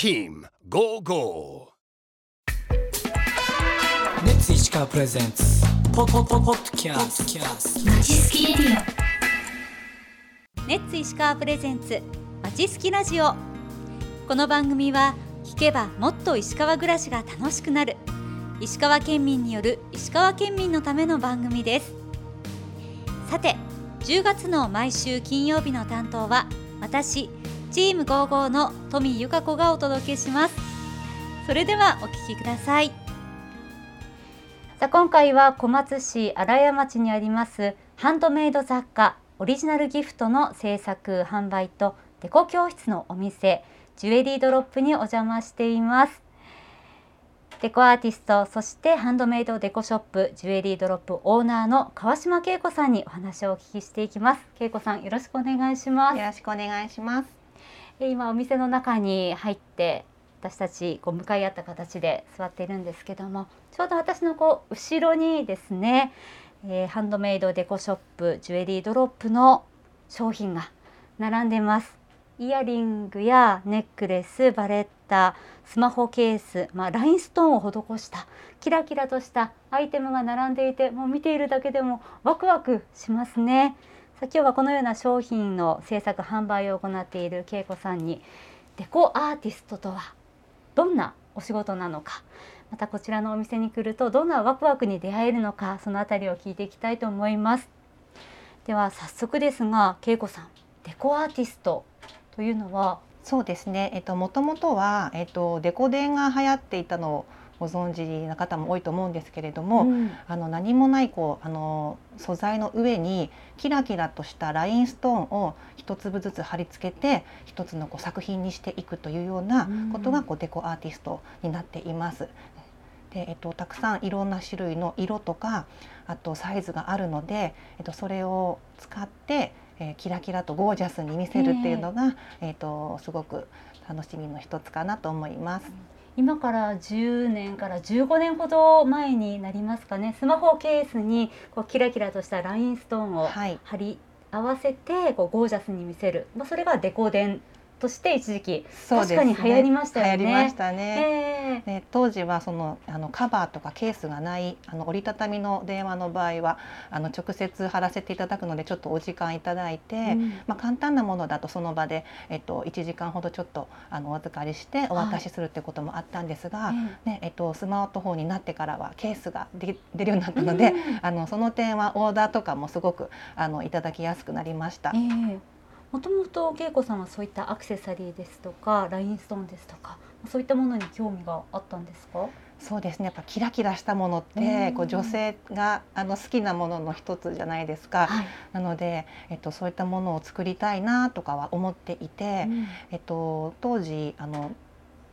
Team Go Go. レッツ石川プレゼンツポポポポッキャスキャス。トまちすきレディネッツ石川プレゼンツまちすきラジオ。この番組は聞けばもっと石川暮らしが楽しくなる。石川県民による石川県民のための番組です。さて10月の毎週金曜日の担当は私チーム55の富由香子がお届けします。それではお聞きください。さあ今回は小松市新谷町にありますハンドメイド雑貨オリジナルギフトの制作販売とデコ教室のお店ジュエリードロップにお邪魔しています。デコアーティストそしてハンドメイドデコショップジュエリードロップオーナーの川島恵子さんにお話をお聞きしていきます。恵子さんよろしくお願いします。よろしくお願いします。今お店の中に入って私たちこう向かい合った形で座っているんですけどもちょうど私のこう後ろにですね、えーハンドメイドデコショップジュエリードロップの商品が並んでます。イヤリングやネックレスバレッタスマホケース、まあ、ラインストーンを施したキラキラとしたアイテムが並んでいてもう見ているだけでもワクワクしますね。さあ今日はこのような商品の制作販売を行っている恵子さんにデコアーティストとはどんなお仕事なのか。またこちらのお店に来るとどんなワクワクに出会えるのかそのあたりを聞いていきたいと思います。では早速ですが恵子さんデコアーティストというのは？そうですね。えっと元々はえっとデコ伝が流行っていたのをご存知な方も多いと思うんですけれども、うんあの何もないこうあの素材の上にキラキラとしたラインストーンを一粒ずつ貼り付けて一つのこう作品にしていくというようなことがこうデコアーティストになっています。でえっと、たくさんいろんな種類の色とかあとサイズがあるので、えっと、それを使って、えーキラキラとゴージャスに見せるっていうのが、えっと、すごく楽しみの一つかなと思います。今から10年から15年ほど前になりますかね。スマホケースにこうキラキラとしたラインストーンをはい。貼り合わせてこうゴージャスに見せる、まあ、それがデコ伝として一時期。確かに流行りましたよね。流行りましたね。えで当時はそのあのカバーとかケースがないあの折りたたみの電話の場合はあの直接貼らせていただくのでちょっとお時間いただいて、うん。まあ、簡単なものだとその場で、えっと、1時間ほどちょっとあのお預かりしてお渡しするってこともあったんですが、えねえっと、スマートフォンになってからはケースがで出るようになったので、うん。あのその点はオーダーとかもすごくあのいただきやすくなりました。ええもともと恵子さんはそういったアクセサリーですとかラインストーンですとかそういったものに興味があったんですか？そうですね。やっぱキラキラしたものっうん。てこう女性があの好きなものの一つじゃないですか。はい、なので、えっと、そういったものを作りたいなとかは思っていて、えっと、当時あの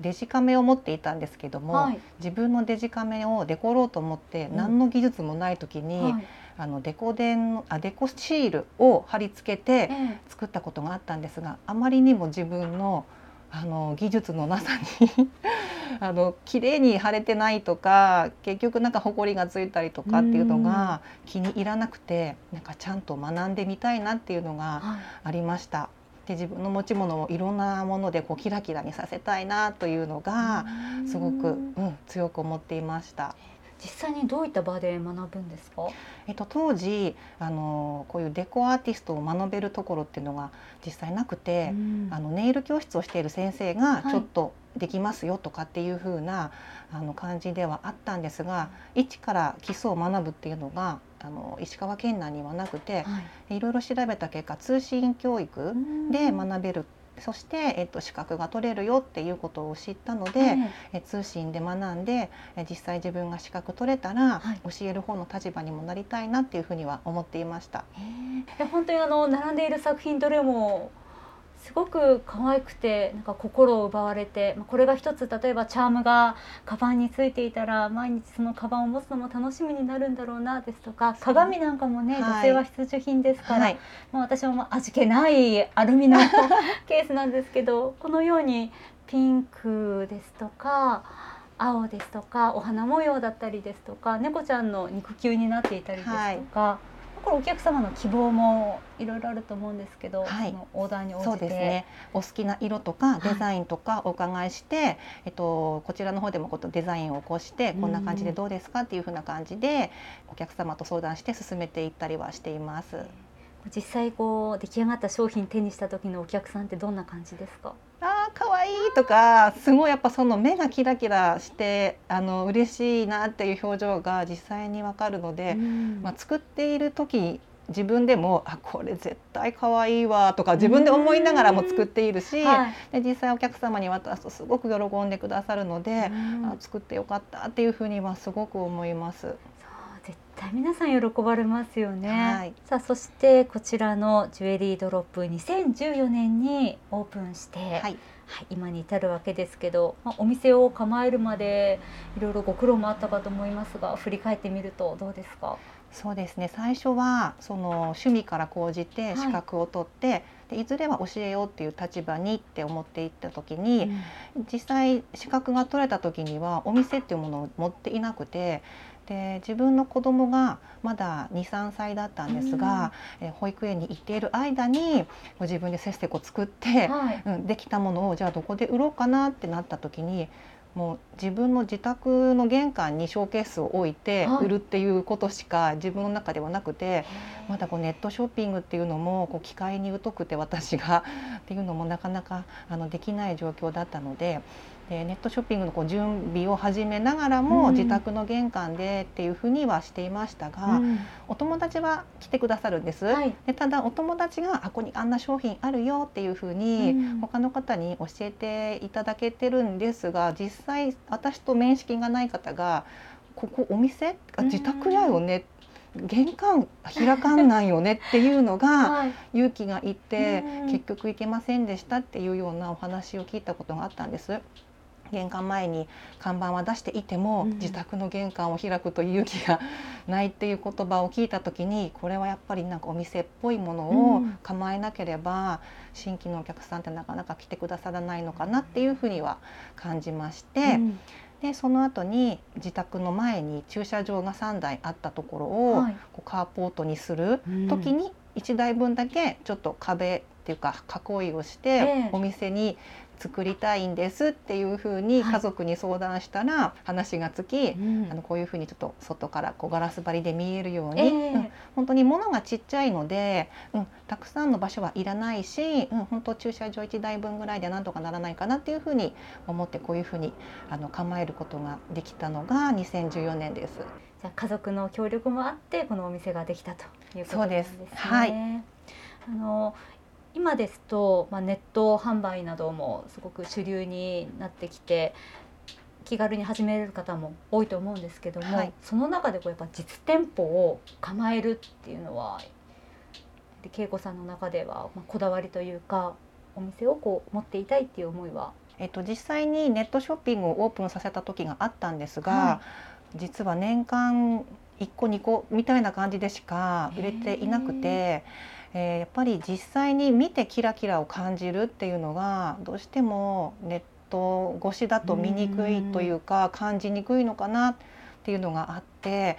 デジカメを持っていたんですけども、はい。自分のデジカメをデコろうと思ってうん。何の技術もない時に、はいあのデコ伝のあデコシールを貼り付けてえ作ったことがあったんですがあまりにも自分のあの技術のなさに あの綺麗に貼れてないとか結局なんかほこりがついたりとかっていうのが気に入らなくてなんかちゃんと学んでみたいなっていうのえがはいありました。で自分の持ち物をいろんなものでこうキラキラにさせたいなというのがすごく、うん、強く思っていました。実際にどういった場で学ぶんですか？えっと、当時あのこういうデコアーティストを学べるところっていうのが実際なくて、うん。あのネイル教室をしている先生がはい。ちょっとできますよとかっていう風な、あの感じではあったんですが一から基礎を学ぶっていうのがあの石川県内にはなくてはい。いろいろ調べた結果通信教育で学べるそして、えっと、資格が取れるよっていうことを知ったので、ええ通信で学んでえ実際自分が資格取れたら、はい。教える方の立場にもなりたいなっていうふうには思っていました。え本当にあの並んでいる作品どれもすごく可愛くてなんか心を奪われてまあこれが一つ例えばチャームがカバンについていたら毎日そのカバンを持つのも楽しみになるんだろうなですとか鏡なんかもね、はい。女性は必需品ですから、はい、まあ、私もまあ味気ないアルミの ケースなんですけどこのようにピンクですとか青ですとかお花模様だったりですとか猫ちゃんの肉球になっていたりですとか、なんこれお客様の希望もいろいろあると思うんですけど、はい。オーダーに応じて。そうですね。お好きな色とかデザインとかお伺いして、えっとこちらの方でもことデザインを起こしてこんな感じでどうですかっていう風な感じでお客様と相談して進めていったりはしています。実際こう出来上がった商品手にした時のお客さんってどんな感じですか？あー可愛いとかすごいやっぱその目がキラキラしてあの嬉しいなっていう表情が実際にわかるので、うん。まあ、作っている時自分でもあこれ絶対可愛いわとか自分で思いながらも作っているし、はい。で実際お客様に渡すとすごく喜んでくださるので、うん。あ作ってよかったっていうふうにはすごく思います。対皆さん喜ばれますよね、はい。さあそしてこちらのジュエリードロップ2014年にオープンして、はい、はい、今に至るわけですけど、まあ、お店を構えるまでいろいろご苦労もあったかと思いますが振り返ってみるとどうですか？そうですね。最初はその趣味から講じてはい。資格を取って、でいずれは教えようっていう立場にって思っていった時に、実際資格が取れた時にはお店っていうものを持っていなくてで自分の子供がまだ23歳だったんですが、えー保育園に行っている間にご自分でせっせこ作って、はい、うん、できたものをじゃあどこで売ろうかなってなった時にもう自分の自宅の玄関にショーケースを置いてはい。売るっていうことしか自分の中ではなくて、まだこうネットショッピングっていうのもこう機械に疎くて私がっていうのもなかなかあのできない状況だったので。でネットショッピングのこう準備を始めながらも、うん。自宅の玄関でっていうふうにはしていましたが、うん。お友達は来てくださるんです。はい。でただお友達があここにあんな商品あるよっていうふうに、うん。他の方に教えていただけてるんですが実際私と面識がない方が「ここお店あ自宅やよね」玄関開かんないよねっていうのがはい。勇気がいってうん。結局行けませんでしたっていうようなお話を聞いたことがあったんです。玄関前に看板は出していても、うん。自宅の玄関を開くという勇気がないっていう言葉を聞いた時にこれはやっぱりなんかお店っぽいものをうん。構えなければ、新規のお客さんってなかなか来てくださらないのかなっていうふうには感じまして、うん。でその後に自宅の前に駐車場が3台あったところを、はい。こうカーポートにするうん。時に1台分だけちょっと壁っていうか囲いをして、ええ。お店に作りたいんですっていうふうにはい。家族に相談したら話がつき、うん。あのこういうふうにちょっと外からこうガラス張りで見えるように、ええ。うん。本当に物がちっちゃいので、うん、たくさんの場所はいらないし、うん、本当駐車場1台分ぐらいでなんとかならないかなっていうふうに思ってこういうふうにあの構えることができたのが2014年です。じゃあ家族の協力もあってこのお店ができたということなんですね。そうです。はい。あの今ですと、まあ、ネット販売などもすごく主流になってきて気軽に始めれる方も多いと思うんですけども、はい。その中でこうやっぱ実店舗を構えるっていうのはで恵子さんの中では、まあ、こだわりというかお店をこう持っていたいっていう思いは？えっと、実際にネットショッピングをオープンさせた時があったんですが、は実は年間1個2個みたいな感じでしか売れていなくて、えーやっぱり実際に見てキラキラを感じるっていうのがどうしてもネット越しだと見にくいというか感じにくいのかなっていうのがあって。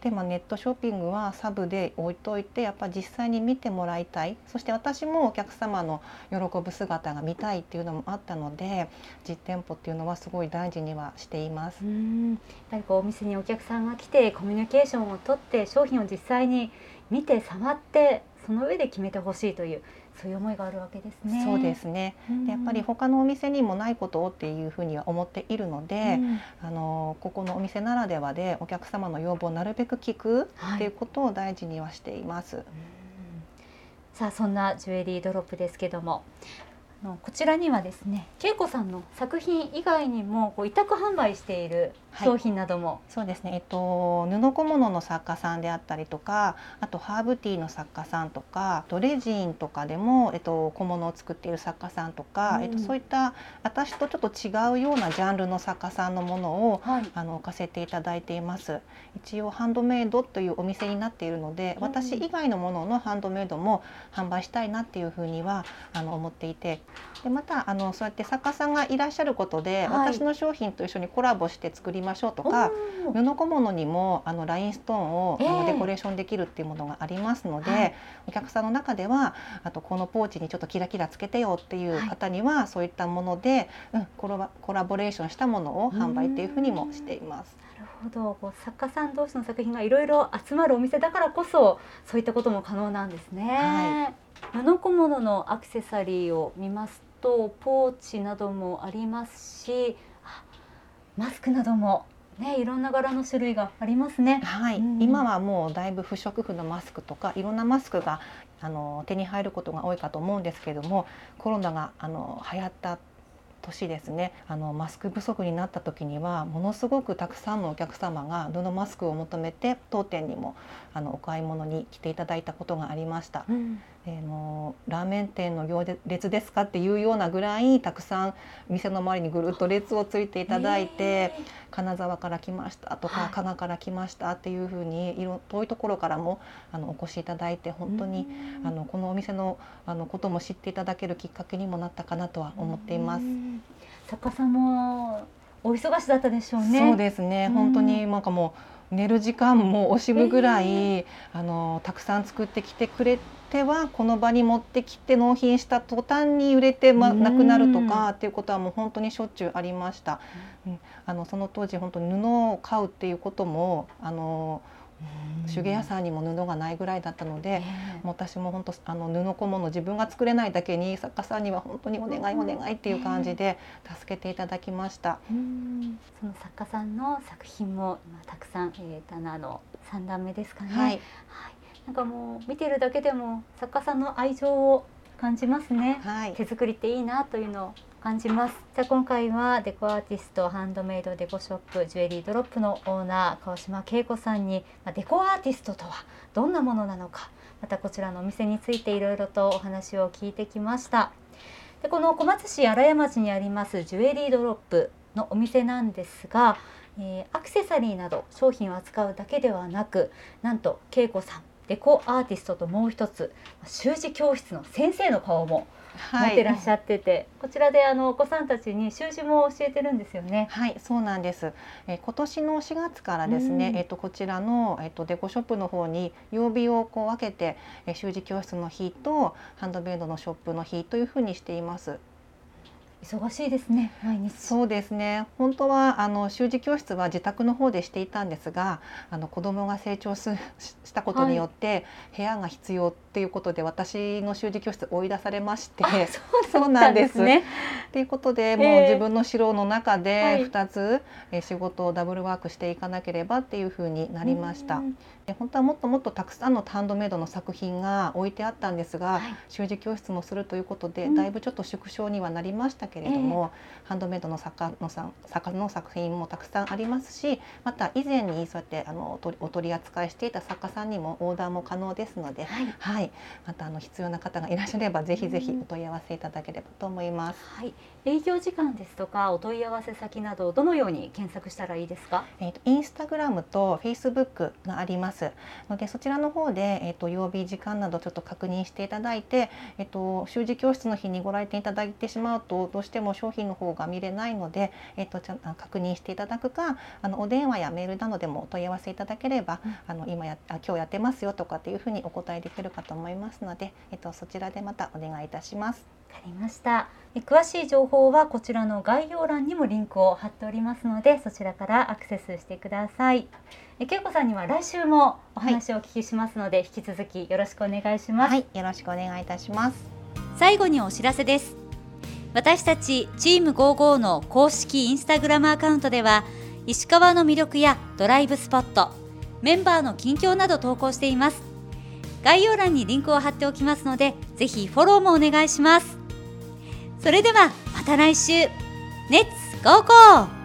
でまあ、ネットショッピングはサブで置いといてやっぱ実際に見てもらいたいそして私もお客様の喜ぶ姿が見たいっていうのもあったので実店舗っていうのはすごい大事にはしています。うんやっぱりこうお店にお客さんが来てコミュニケーションをとって商品を実際に見て触ってその上で決めてほしいというそういう思いがあるわけですね。そうですね。やっぱり他のお店にもないことをっていうふうには思っているので、うん。あのここのお店ならではでお客様の要望をなるべく聞くはい。っていうことを大事にはしています。うん。さあそんなジュエリードロップですけどもあのこちらにはですね恵子さんの作品以外にもこう委託販売している商品なども、そうですね、えっと、布小物の作家さんであったりとかあとハーブティーの作家さんとかあとレジンとかでも、えっと、小物を作っている作家さんとか、うん。えっと、そういった私とちょっと違うようなジャンルの作家さんのものをはい。あの置かせていただいています。一応ハンドメイドというお店になっているので、うん。私以外のもののハンドメイドも販売したいなっていうふうにはあの思っていてでまたあのそうやって作家さんがいらっしゃることで、はい。私の商品と一緒にコラボして作りましょうとか布小物にもあのラインストーンを、あえ。えのデコレーションできるっていうものがありますので、はい。お客さんの中ではあとこのポーチにちょっとキラキラつけてよっていう方には、そういったもので、うん、コラボコラボレーションしたものを販売っていうふうにもしています。ほど。こう作家さん同士の作品がいろいろ集まるお店だからこそそういったことも可能なんですね、布小物のアクセサリーを見ますとポーチなどもありますしあマスクなどもねいろんな柄の種類がありますね。はい、うん。今はもうだいぶ不織布のマスクとかいろんなマスクがあの手に入ることが多いかと思うんですけどもコロナがあの流行った年ですねあのマスク不足になった時にはものすごくたくさんのお客様が布マスクを求めて当店にもあのお買い物に来ていただいたことがありました。うんであのラーメン店の行列ですかっていうようなぐらいたくさん店の周りにぐるっと列をついていただいて、金沢から来ましたとか、はい加賀から来ましたっていうふうにいろ遠いところからもあのお越しいただいて本当に、あのこのお店のあのことも知っていただけるきっかけにもなったかなとは思っています。うん。作家さんもお忙しだったでしょうね。そうですね、うん本当になんかもう寝る時間も惜しむぐらい、あのたくさん作ってきてくれてはこの場に持ってきて納品した途端に売れて、ま、うん。なくなるとかっていうことはもう本当にしょっちゅうありました。うん、あのその当時本当に布を買うっていうこともあの手芸屋さんにも布がないぐらいだったので、もう私も本当あの布小物自分が作れないだけに作家さんには本当にお願いお願いっていう感じで助けていただきました。うんその作家さんの作品も今たくさん、えー、棚の三段目ですかね。はい、はい。なんかもう見てるだけでも作家さんの愛情を感じますね。はい、手作りっていいなというのを感じます。じゃあ今回はデコアーティストハンドメイドデコショップジュエリードロップのオーナー川島恵子さんに、まあ、デコアーティストとはどんなものなのかまたこちらのお店についていろいろとお話を聞いてきました。でこの小松市荒山町にありますジュエリードロップのお店なんですが、えーアクセサリーなど商品を扱うだけではなくなんと恵子さんデコアーティストともう一つ習字教室の先生の顔も持ってらっしゃってて、こちらであのお子さんたちに習字も教えてるんですよね。はい、そうなんです。えー今年の4月からですね、うんえっ、とこちらのえっ、とデコショップの方に曜日をこう分けて、えー習字教室の日とハンドメイドのショップの日というふうにしています。忙しいですね。毎日。そうですね。本当はあの習字教室は自宅の方でしていたんですが、あの子供が成長すししたことによって、部屋が必要っていうことで私の習字教室追い出されまして、あそうなんです。ね。ということで、えもうえ自分の城の中はいで2つ、えー仕事をダブルワークしていかなければっていうふうになりました。うんで本当はもっともっとたくさんのハンドメイドの作品が置いてあったんですが、はい習字教室もするということで、うんだいぶちょっと縮小にはなりましたけれども、ハンドメイドの作家のさん作家の作品もたくさんありますしまた以前にそうやってあのお取り扱いしていた作家さんにもオーダーも可能ですので、はい。はい、またあの必要な方がいらっしゃればぜひぜひお問い合わせいただければと思います。はい。営業時間ですとかお問い合わせ先などどのように検索したらいいですか？えー、とインスタグラムとフェイスブックがありますのでそちらの方で、えー、と曜日時間などちょっと確認していただいて、えー、と習字教室の日にご来店いただいてしまうとどうしても商品の方が見れないので、えー、とちゃ確認していただくかあのお電話やメールなどでもお問い合わせいただければ、うんあの今やあ今日やってますよとかっていうふうにお答えできるかと思いますので、えー、とそちらでまたお願いいたします。わかりました。え詳しい情報はこちらの概要欄にもリンクを貼っておりますのでそちらからアクセスしてください。えけいこさんには来週もお話をお聞きしますので、引き続きよろしくお願いします。はい、よろしくお願いいたします。最後にお知らせです私たちチーム55の公式インスタグラムアカウントでは石川の魅力やドライブスポットメンバーの近況など投稿しています。概要欄にリンクを貼っておきますのでぜひフォローもお願いします。それではまた来週。レッツゴーゴー